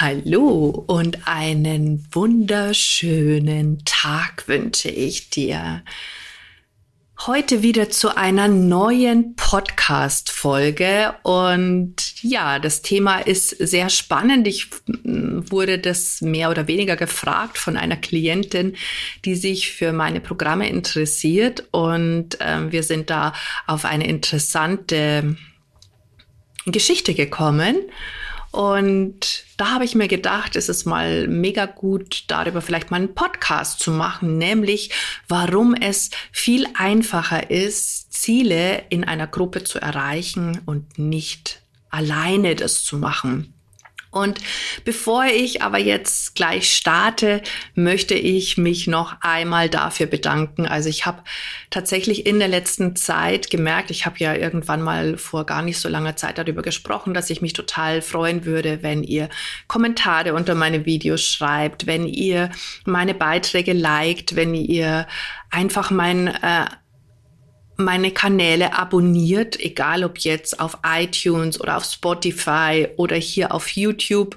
Hallo und einen wunderschönen Tag wünsche ich dir. Heute wieder zu einer neuen Podcast-Folge und ja, das Thema ist sehr spannend. Ich wurde das mehr oder weniger gefragt von einer Klientin, die sich für meine Programme interessiert und äh, wir sind da auf eine interessante Geschichte gekommen. Und da habe ich mir gedacht, es ist mal mega gut, darüber vielleicht mal einen Podcast zu machen, nämlich warum es viel einfacher ist, Ziele in einer Gruppe zu erreichen und nicht alleine das zu machen. Und bevor ich aber jetzt gleich starte, möchte ich mich noch einmal dafür bedanken. Also ich habe tatsächlich in der letzten Zeit gemerkt, ich habe ja irgendwann mal vor gar nicht so langer Zeit darüber gesprochen, dass ich mich total freuen würde, wenn ihr Kommentare unter meine Videos schreibt, wenn ihr meine Beiträge liked, wenn ihr einfach mein äh, meine Kanäle abonniert, egal ob jetzt auf iTunes oder auf Spotify oder hier auf YouTube,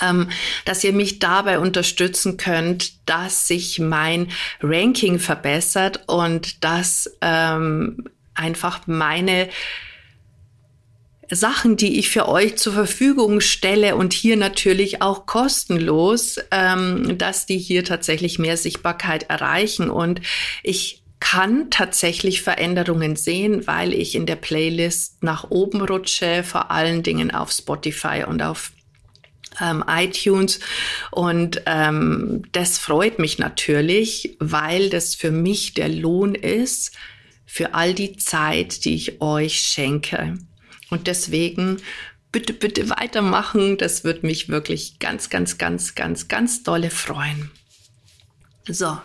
ähm, dass ihr mich dabei unterstützen könnt, dass sich mein Ranking verbessert und dass ähm, einfach meine Sachen, die ich für euch zur Verfügung stelle und hier natürlich auch kostenlos, ähm, dass die hier tatsächlich mehr Sichtbarkeit erreichen. Und ich kann tatsächlich Veränderungen sehen, weil ich in der Playlist nach oben rutsche, vor allen Dingen auf Spotify und auf ähm, iTunes. Und ähm, das freut mich natürlich, weil das für mich der Lohn ist für all die Zeit, die ich euch schenke. Und deswegen bitte, bitte weitermachen. Das wird mich wirklich ganz, ganz, ganz, ganz, ganz dolle freuen. So.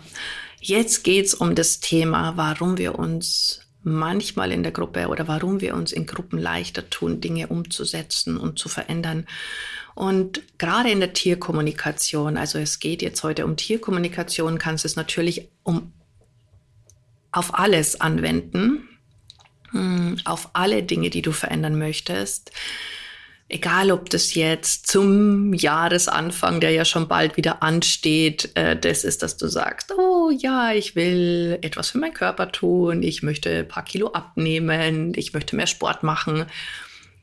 Jetzt geht's um das Thema, warum wir uns manchmal in der Gruppe oder warum wir uns in Gruppen leichter tun, Dinge umzusetzen und zu verändern. Und gerade in der Tierkommunikation, also es geht jetzt heute um Tierkommunikation, kannst du es natürlich um auf alles anwenden, hm, auf alle Dinge, die du verändern möchtest. Egal, ob das jetzt zum Jahresanfang, der ja schon bald wieder ansteht, äh, das ist, dass du sagst, oh ja, ich will etwas für meinen Körper tun, ich möchte ein paar Kilo abnehmen, ich möchte mehr Sport machen.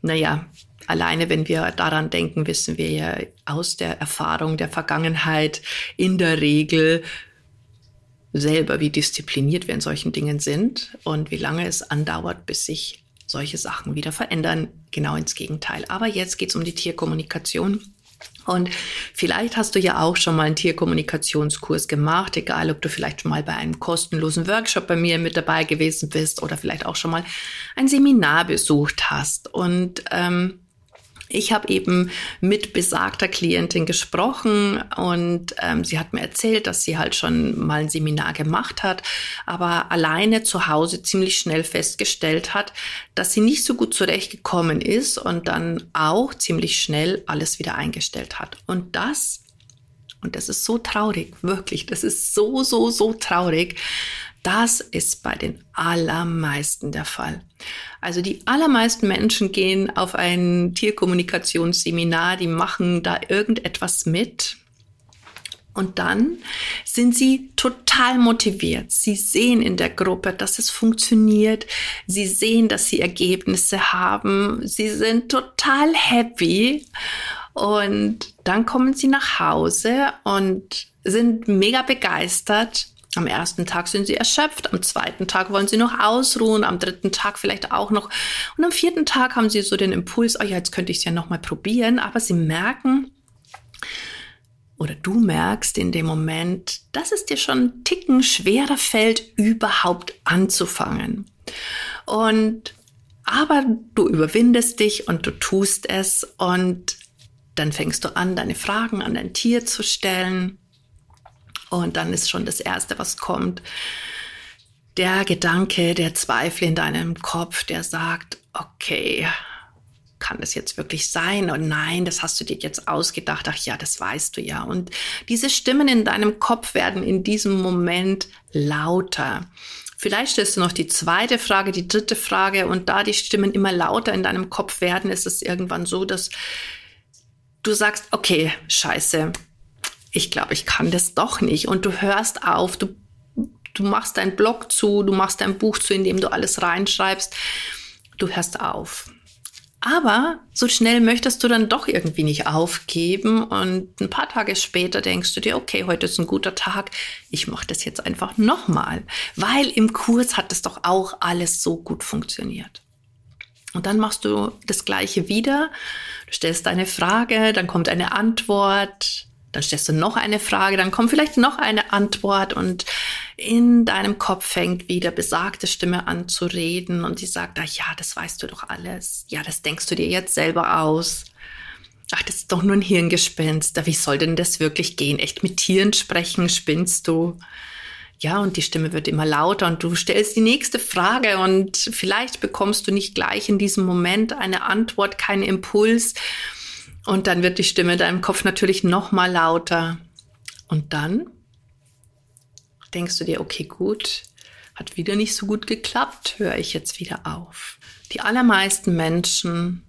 Naja, alleine wenn wir daran denken, wissen wir ja aus der Erfahrung der Vergangenheit in der Regel selber, wie diszipliniert wir in solchen Dingen sind und wie lange es andauert, bis sich solche Sachen wieder verändern, genau ins Gegenteil. Aber jetzt geht es um die Tierkommunikation. Und vielleicht hast du ja auch schon mal einen Tierkommunikationskurs gemacht, egal ob du vielleicht schon mal bei einem kostenlosen Workshop bei mir mit dabei gewesen bist oder vielleicht auch schon mal ein Seminar besucht hast. Und ähm, ich habe eben mit besagter Klientin gesprochen und ähm, sie hat mir erzählt, dass sie halt schon mal ein Seminar gemacht hat, aber alleine zu Hause ziemlich schnell festgestellt hat, dass sie nicht so gut zurechtgekommen ist und dann auch ziemlich schnell alles wieder eingestellt hat. Und das und das ist so traurig, wirklich, das ist so, so, so traurig, das ist bei den allermeisten der Fall. Also die allermeisten Menschen gehen auf ein Tierkommunikationsseminar, die machen da irgendetwas mit. Und dann sind sie total motiviert. Sie sehen in der Gruppe, dass es funktioniert. Sie sehen, dass sie Ergebnisse haben. Sie sind total happy. Und dann kommen sie nach Hause und sind mega begeistert am ersten Tag sind sie erschöpft, am zweiten Tag wollen sie noch ausruhen, am dritten Tag vielleicht auch noch. Und am vierten Tag haben sie so den Impuls, oh ja, jetzt könnte ich es ja nochmal probieren. Aber sie merken, oder du merkst in dem Moment, dass es dir schon einen Ticken schwerer fällt, überhaupt anzufangen. Und aber du überwindest dich und du tust es und dann fängst du an, deine Fragen an dein Tier zu stellen Und dann ist schon das Erste, was kommt, der Gedanke, der Zweifel in deinem Kopf, der sagt, okay, kann das jetzt wirklich sein? Und nein, das hast du dir jetzt ausgedacht. Ach ja, das weißt du ja. Und diese Stimmen in deinem Kopf werden in diesem Moment lauter. Vielleicht stellst du noch die zweite Frage, die dritte Frage und da die Stimmen immer lauter in deinem Kopf werden, ist es irgendwann so, dass du sagst, okay, scheiße, ich glaube, ich kann das doch nicht. Und du hörst auf, du, du machst deinen Blog zu, du machst dein Buch zu, in dem du alles reinschreibst. Du hörst auf. Aber so schnell möchtest du dann doch irgendwie nicht aufgeben und ein paar Tage später denkst du dir, okay, heute ist ein guter Tag, ich mache das jetzt einfach nochmal, weil im Kurs hat es doch auch alles so gut funktioniert. Und dann machst du das gleiche wieder, du stellst eine Frage, dann kommt eine Antwort, dann stellst du noch eine Frage, dann kommt vielleicht noch eine Antwort und in deinem Kopf fängt wieder besagte Stimme an zu reden und die sagt, ach ja, das weißt du doch alles. Ja, das denkst du dir jetzt selber aus. Ach, das ist doch nur ein Hirngespinst. Wie soll denn das wirklich gehen? Echt mit Tieren sprechen, spinnst du? Ja, und die Stimme wird immer lauter und du stellst die nächste Frage und vielleicht bekommst du nicht gleich in diesem Moment eine Antwort, keinen Impuls. Und dann wird die Stimme in deinem Kopf natürlich noch mal lauter. Und dann denkst du dir, okay, gut, hat wieder nicht so gut geklappt, höre ich jetzt wieder auf. Die allermeisten Menschen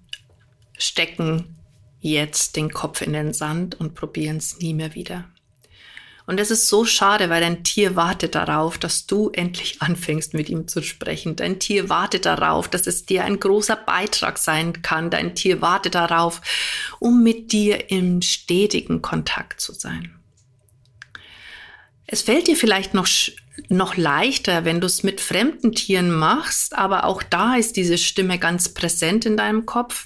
stecken jetzt den Kopf in den Sand und probieren es nie mehr wieder. Und es ist so schade, weil dein Tier wartet darauf, dass du endlich anfängst mit ihm zu sprechen. Dein Tier wartet darauf, dass es dir ein großer Beitrag sein kann. Dein Tier wartet darauf, um mit dir im stetigen Kontakt zu sein. Es fällt dir vielleicht noch, noch leichter, wenn du es mit fremden Tieren machst, aber auch da ist diese Stimme ganz präsent in deinem Kopf.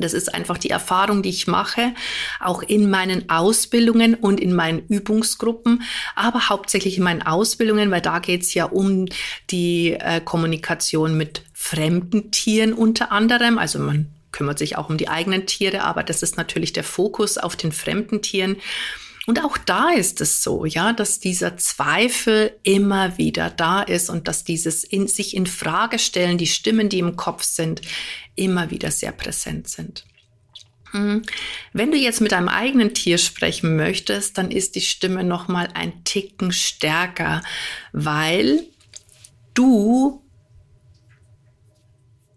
Das ist einfach die Erfahrung, die ich mache, auch in meinen Ausbildungen und in meinen Übungsgruppen, aber hauptsächlich in meinen Ausbildungen, weil da geht es ja um die äh, Kommunikation mit fremden Tieren unter anderem. Also man kümmert sich auch um die eigenen Tiere, aber das ist natürlich der Fokus auf den fremden Tieren. Und auch da ist es so, ja, dass dieser Zweifel immer wieder da ist und dass dieses in sich in Frage stellen, die Stimmen, die im Kopf sind, immer wieder sehr präsent sind. Hm. Wenn du jetzt mit deinem eigenen Tier sprechen möchtest, dann ist die Stimme noch mal ein Ticken stärker, weil du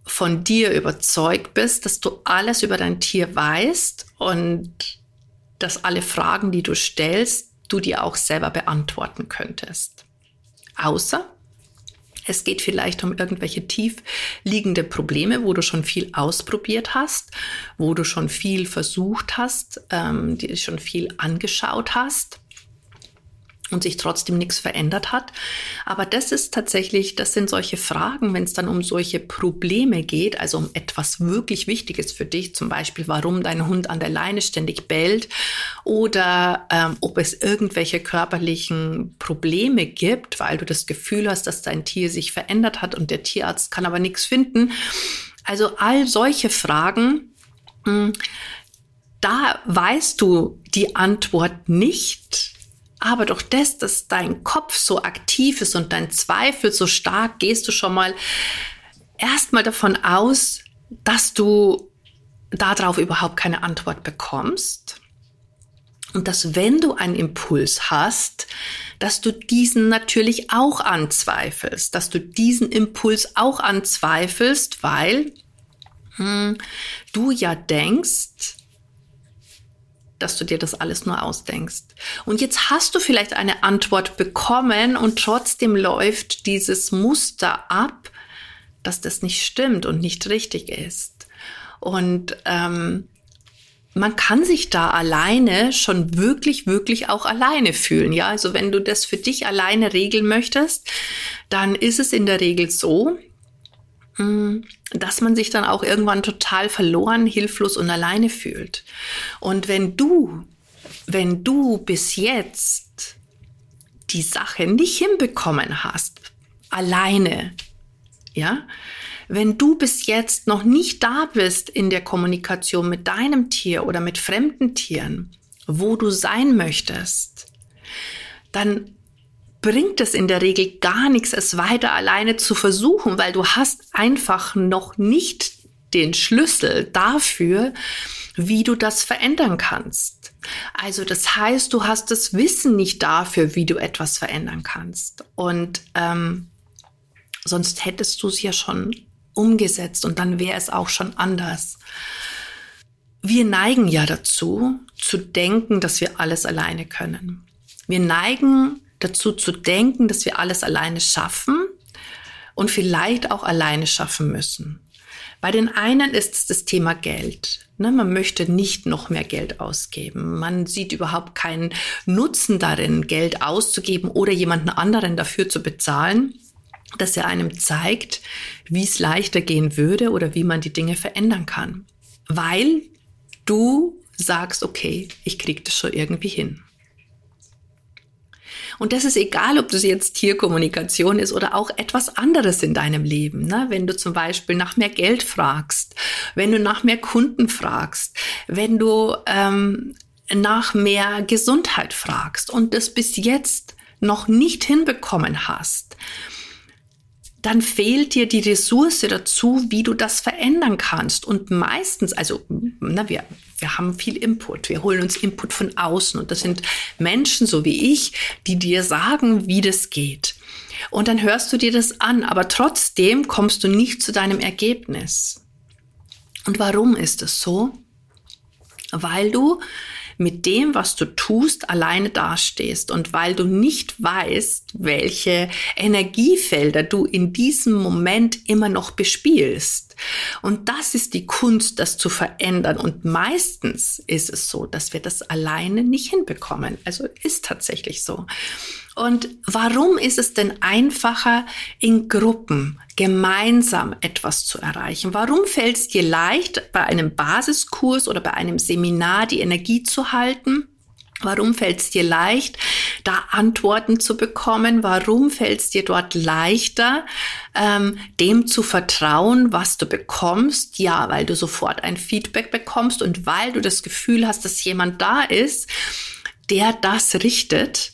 von dir überzeugt bist, dass du alles über dein Tier weißt und dass alle Fragen, die du stellst, du dir auch selber beantworten könntest. Außer es geht vielleicht um irgendwelche tief liegende Probleme, wo du schon viel ausprobiert hast, wo du schon viel versucht hast, ähm, dir schon viel angeschaut hast und sich trotzdem nichts verändert hat. Aber das ist tatsächlich, das sind solche Fragen, wenn es dann um solche Probleme geht, also um etwas wirklich Wichtiges für dich, zum Beispiel, warum dein Hund an der Leine ständig bellt oder ähm, ob es irgendwelche körperlichen Probleme gibt, weil du das Gefühl hast, dass dein Tier sich verändert hat und der Tierarzt kann aber nichts finden. Also all solche Fragen, hm, da weißt du die Antwort nicht aber durch das, dass dein Kopf so aktiv ist und dein Zweifel so stark, gehst du schon mal erstmal davon aus, dass du darauf überhaupt keine Antwort bekommst. Und dass wenn du einen Impuls hast, dass du diesen natürlich auch anzweifelst, dass du diesen Impuls auch anzweifelst, weil hm, du ja denkst, dass du dir das alles nur ausdenkst. Und jetzt hast du vielleicht eine Antwort bekommen und trotzdem läuft dieses Muster ab, dass das nicht stimmt und nicht richtig ist. Und ähm, man kann sich da alleine schon wirklich, wirklich auch alleine fühlen. Ja, also wenn du das für dich alleine regeln möchtest, dann ist es in der Regel so, dass man sich dann auch irgendwann total verloren, hilflos und alleine fühlt. Und wenn du, wenn du bis jetzt die Sache nicht hinbekommen hast, alleine, ja, wenn du bis jetzt noch nicht da bist in der Kommunikation mit deinem Tier oder mit fremden Tieren, wo du sein möchtest, dann bringt es in der Regel gar nichts, es weiter alleine zu versuchen, weil du hast einfach noch nicht den Schlüssel dafür, wie du das verändern kannst. Also das heißt, du hast das Wissen nicht dafür, wie du etwas verändern kannst. Und ähm, sonst hättest du es ja schon umgesetzt und dann wäre es auch schon anders. Wir neigen ja dazu, zu denken, dass wir alles alleine können. Wir neigen dazu zu denken, dass wir alles alleine schaffen und vielleicht auch alleine schaffen müssen. Bei den einen ist es das Thema Geld. Ne, man möchte nicht noch mehr Geld ausgeben. Man sieht überhaupt keinen Nutzen darin, Geld auszugeben oder jemanden anderen dafür zu bezahlen, dass er einem zeigt, wie es leichter gehen würde oder wie man die Dinge verändern kann. Weil du sagst, okay, ich krieg das schon irgendwie hin. Und das ist egal, ob das jetzt Tierkommunikation ist oder auch etwas anderes in deinem Leben. Ne? Wenn du zum Beispiel nach mehr Geld fragst, wenn du nach mehr Kunden fragst, wenn du ähm, nach mehr Gesundheit fragst und das bis jetzt noch nicht hinbekommen hast, dann fehlt dir die Ressource dazu, wie du das verändern kannst. Und meistens, also na, wir, wir haben viel Input, wir holen uns Input von außen und das sind Menschen so wie ich, die dir sagen, wie das geht. Und dann hörst du dir das an, aber trotzdem kommst du nicht zu deinem Ergebnis. Und warum ist es so? Weil du mit dem, was du tust, alleine dastehst und weil du nicht weißt, welche Energiefelder du in diesem Moment immer noch bespielst. Und das ist die Kunst, das zu verändern. Und meistens ist es so, dass wir das alleine nicht hinbekommen. Also ist tatsächlich so. Und warum ist es denn einfacher, in Gruppen gemeinsam etwas zu erreichen? Warum fällt es dir leicht, bei einem Basiskurs oder bei einem Seminar die Energie zu halten? Warum fällt es dir leicht, da Antworten zu bekommen? Warum fällt es dir dort leichter, ähm, dem zu vertrauen, was du bekommst? Ja, weil du sofort ein Feedback bekommst und weil du das Gefühl hast, dass jemand da ist, der das richtet,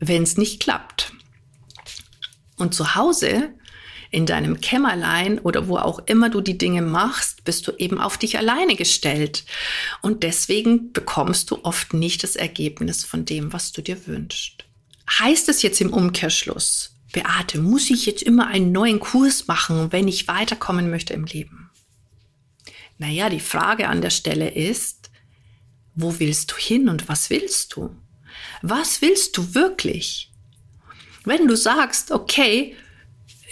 wenn es nicht klappt. Und zu Hause in deinem Kämmerlein oder wo auch immer du die Dinge machst, bist du eben auf dich alleine gestellt. Und deswegen bekommst du oft nicht das Ergebnis von dem, was du dir wünschst. Heißt es jetzt im Umkehrschluss, Beate, muss ich jetzt immer einen neuen Kurs machen, wenn ich weiterkommen möchte im Leben? Naja, die Frage an der Stelle ist, wo willst du hin und was willst du? Was willst du wirklich? Wenn du sagst, okay,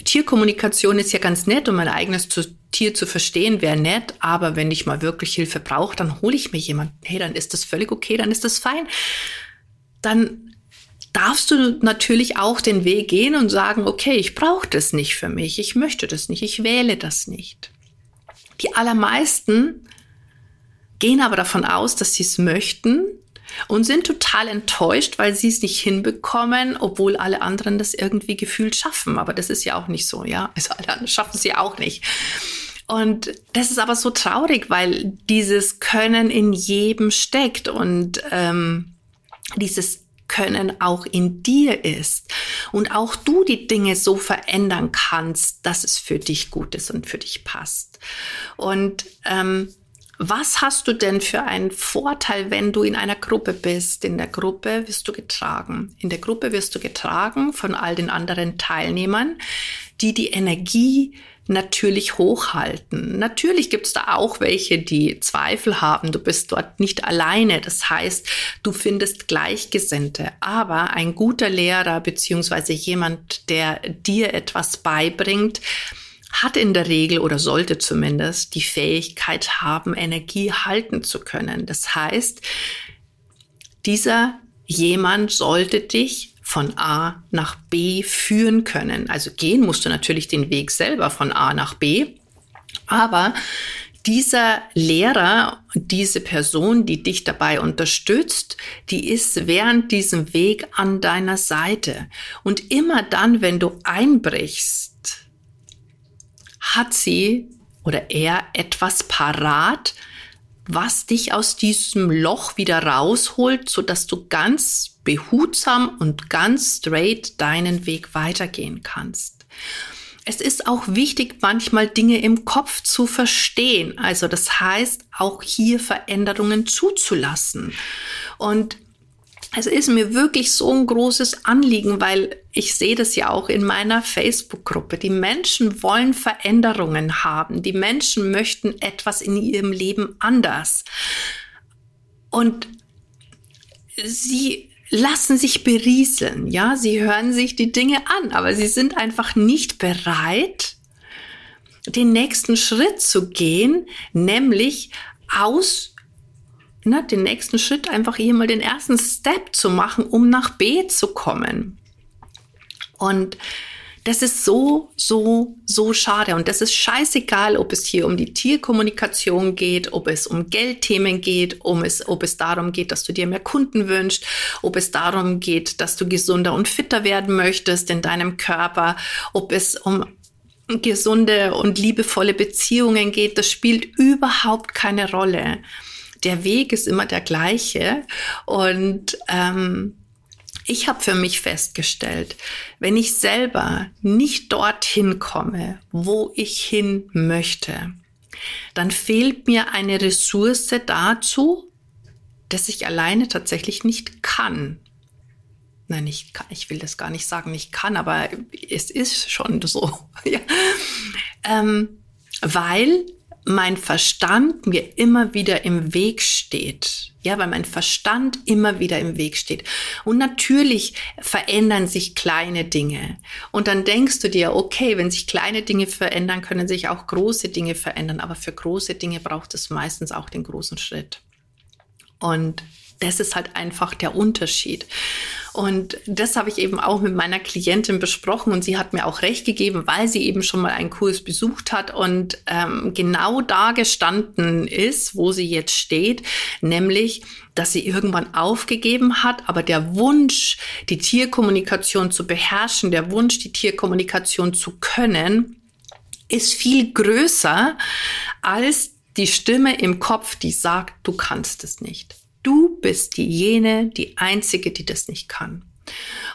Tierkommunikation ist ja ganz nett, um mein eigenes Tier zu verstehen, wäre nett, aber wenn ich mal wirklich Hilfe brauche, dann hole ich mir jemanden. Hey, dann ist das völlig okay, dann ist das fein. Dann darfst du natürlich auch den Weg gehen und sagen, okay, ich brauche das nicht für mich, ich möchte das nicht, ich wähle das nicht. Die allermeisten gehen aber davon aus, dass sie es möchten und sind total enttäuscht, weil sie es nicht hinbekommen, obwohl alle anderen das irgendwie gefühlt schaffen. Aber das ist ja auch nicht so, ja. Also alle anderen schaffen es ja auch nicht. Und das ist aber so traurig, weil dieses Können in jedem steckt und ähm, dieses können auch in dir ist und auch du die Dinge so verändern kannst, dass es für dich gut ist und für dich passt. Und ähm, was hast du denn für einen Vorteil, wenn du in einer Gruppe bist? In der Gruppe wirst du getragen. In der Gruppe wirst du getragen von all den anderen Teilnehmern, die die Energie natürlich hochhalten. Natürlich gibt es da auch welche, die Zweifel haben. Du bist dort nicht alleine. Das heißt, du findest Gleichgesinnte. Aber ein guter Lehrer beziehungsweise jemand, der dir etwas beibringt, hat in der Regel oder sollte zumindest die Fähigkeit haben, Energie halten zu können. Das heißt, dieser jemand sollte dich von A nach B führen können. Also gehen musst du natürlich den Weg selber von A nach B, aber dieser Lehrer, diese Person, die dich dabei unterstützt, die ist während diesem Weg an deiner Seite. Und immer dann, wenn du einbrichst, hat sie oder er etwas parat, was dich aus diesem Loch wieder rausholt, so dass du ganz behutsam und ganz straight deinen Weg weitergehen kannst. Es ist auch wichtig, manchmal Dinge im Kopf zu verstehen. Also das heißt, auch hier Veränderungen zuzulassen. Und es ist mir wirklich so ein großes Anliegen, weil ich sehe das ja auch in meiner Facebook-Gruppe. Die Menschen wollen Veränderungen haben. Die Menschen möchten etwas in ihrem Leben anders. Und sie lassen sich berieseln. Ja, sie hören sich die Dinge an, aber sie sind einfach nicht bereit, den nächsten Schritt zu gehen, nämlich aus ne, den nächsten Schritt einfach hier mal den ersten Step zu machen, um nach B zu kommen. Und das ist so, so, so schade. Und das ist scheißegal, ob es hier um die Tierkommunikation geht, ob es um Geldthemen geht, um es, ob es darum geht, dass du dir mehr Kunden wünschst, ob es darum geht, dass du gesunder und fitter werden möchtest in deinem Körper, ob es um gesunde und liebevolle Beziehungen geht. Das spielt überhaupt keine Rolle der Weg ist immer der gleiche. Und ähm, ich habe für mich festgestellt, wenn ich selber nicht dorthin komme, wo ich hin möchte, dann fehlt mir eine Ressource dazu, dass ich alleine tatsächlich nicht kann. Nein, ich, kann, ich will das gar nicht sagen, ich kann, aber es ist schon so. ja. ähm, weil mein Verstand mir immer wieder im Weg steht. Ja, weil mein Verstand immer wieder im Weg steht. Und natürlich verändern sich kleine Dinge. Und dann denkst du dir, okay, wenn sich kleine Dinge verändern, können sich auch große Dinge verändern. Aber für große Dinge braucht es meistens auch den großen Schritt. Und das ist halt einfach der Unterschied. Und das habe ich eben auch mit meiner Klientin besprochen und sie hat mir auch recht gegeben, weil sie eben schon mal einen Kurs besucht hat und ähm, genau da gestanden ist, wo sie jetzt steht, nämlich, dass sie irgendwann aufgegeben hat, aber der Wunsch, die Tierkommunikation zu beherrschen, der Wunsch, die Tierkommunikation zu können, ist viel größer als die Stimme im Kopf, die sagt, du kannst es nicht. Du bist diejenige, die einzige, die das nicht kann.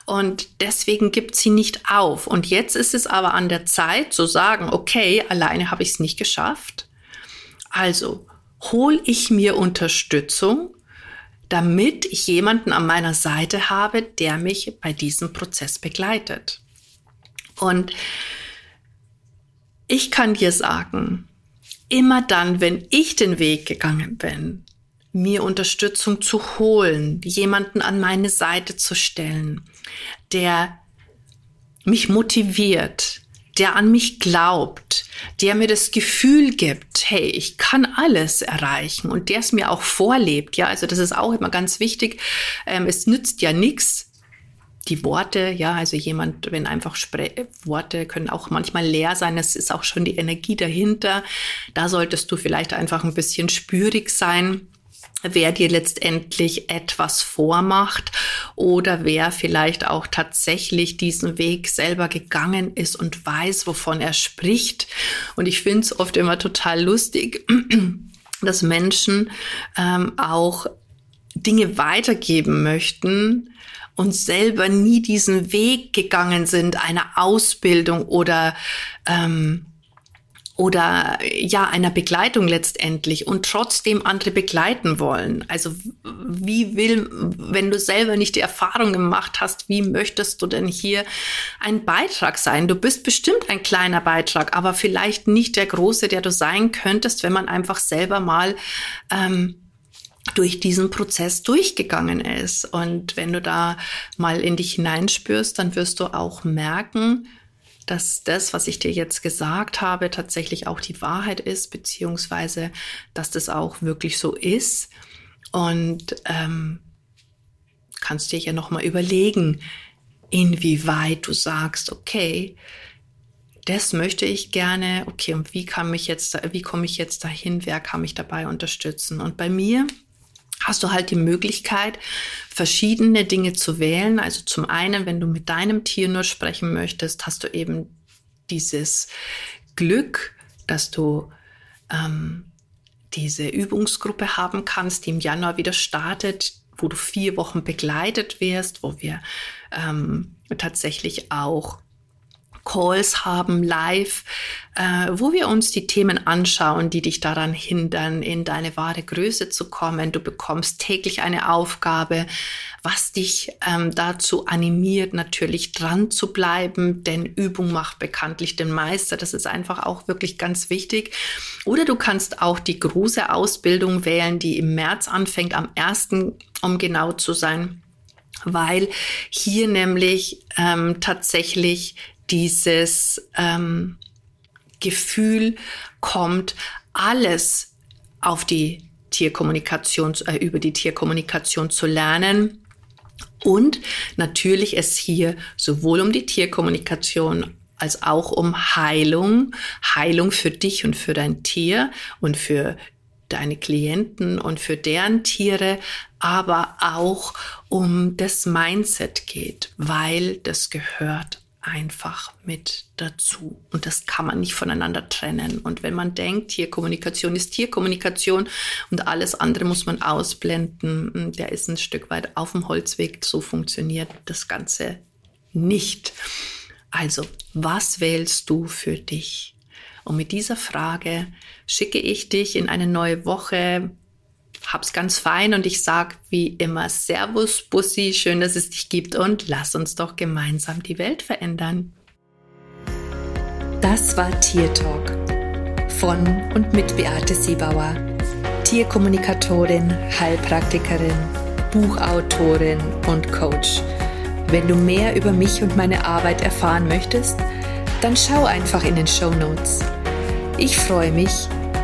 Und deswegen gibt sie nicht auf. Und jetzt ist es aber an der Zeit zu sagen, okay, alleine habe ich es nicht geschafft. Also hole ich mir Unterstützung, damit ich jemanden an meiner Seite habe, der mich bei diesem Prozess begleitet. Und ich kann dir sagen, immer dann, wenn ich den Weg gegangen bin, mir Unterstützung zu holen, jemanden an meine Seite zu stellen, der mich motiviert, der an mich glaubt, der mir das Gefühl gibt, hey, ich kann alles erreichen und der es mir auch vorlebt. Ja, also das ist auch immer ganz wichtig. Ähm, es nützt ja nichts, die Worte, ja, also jemand, wenn einfach Spre Worte können auch manchmal leer sein, es ist auch schon die Energie dahinter. Da solltest du vielleicht einfach ein bisschen spürig sein wer dir letztendlich etwas vormacht oder wer vielleicht auch tatsächlich diesen Weg selber gegangen ist und weiß, wovon er spricht. Und ich finde es oft immer total lustig, dass Menschen ähm, auch Dinge weitergeben möchten und selber nie diesen Weg gegangen sind, eine Ausbildung oder ähm, oder ja einer Begleitung letztendlich und trotzdem andere begleiten wollen. Also wie will, wenn du selber nicht die Erfahrung gemacht hast, wie möchtest du denn hier ein Beitrag sein? Du bist bestimmt ein kleiner Beitrag, aber vielleicht nicht der große, der du sein könntest, wenn man einfach selber mal ähm, durch diesen Prozess durchgegangen ist. Und wenn du da mal in dich hineinspürst, dann wirst du auch merken, dass das, was ich dir jetzt gesagt habe, tatsächlich auch die Wahrheit ist, beziehungsweise dass das auch wirklich so ist. Und ähm, kannst dir ja nochmal überlegen, inwieweit du sagst, okay, das möchte ich gerne, okay, und wie kann mich jetzt, wie komme ich jetzt dahin, wer kann mich dabei unterstützen? Und bei mir hast du halt die Möglichkeit, verschiedene Dinge zu wählen. Also zum einen, wenn du mit deinem Tier nur sprechen möchtest, hast du eben dieses Glück, dass du ähm, diese Übungsgruppe haben kannst, die im Januar wieder startet, wo du vier Wochen begleitet wirst, wo wir ähm, tatsächlich auch Calls haben live, äh, wo wir uns die Themen anschauen, die dich daran hindern, in deine wahre Größe zu kommen. Du bekommst täglich eine Aufgabe, was dich ähm, dazu animiert, natürlich dran zu bleiben, denn Übung macht bekanntlich den Meister. Das ist einfach auch wirklich ganz wichtig. Oder du kannst auch die große Ausbildung wählen, die im März anfängt, am 1. um genau zu sein weil hier nämlich ähm, tatsächlich dieses ähm, Gefühl kommt, alles auf die Tierkommunikation, äh, über die Tierkommunikation zu lernen. Und natürlich es hier sowohl um die Tierkommunikation als auch um Heilung, Heilung für dich und für dein Tier und für deine Klienten und für deren Tiere, aber auch um das Mindset geht, weil das gehört einfach mit dazu. Und das kann man nicht voneinander trennen. Und wenn man denkt, Tierkommunikation ist Tierkommunikation und alles andere muss man ausblenden, der ist ein Stück weit auf dem Holzweg. So funktioniert das Ganze nicht. Also, was wählst du für dich? Und mit dieser Frage schicke ich dich in eine neue Woche hab's ganz fein und ich sag wie immer Servus, Bussi, schön, dass es dich gibt und lass uns doch gemeinsam die Welt verändern. Das war Tier Talk von und mit Beate Siebauer, Tierkommunikatorin, Heilpraktikerin, Buchautorin und Coach. Wenn du mehr über mich und meine Arbeit erfahren möchtest, dann schau einfach in den Show Notes. Ich freue mich,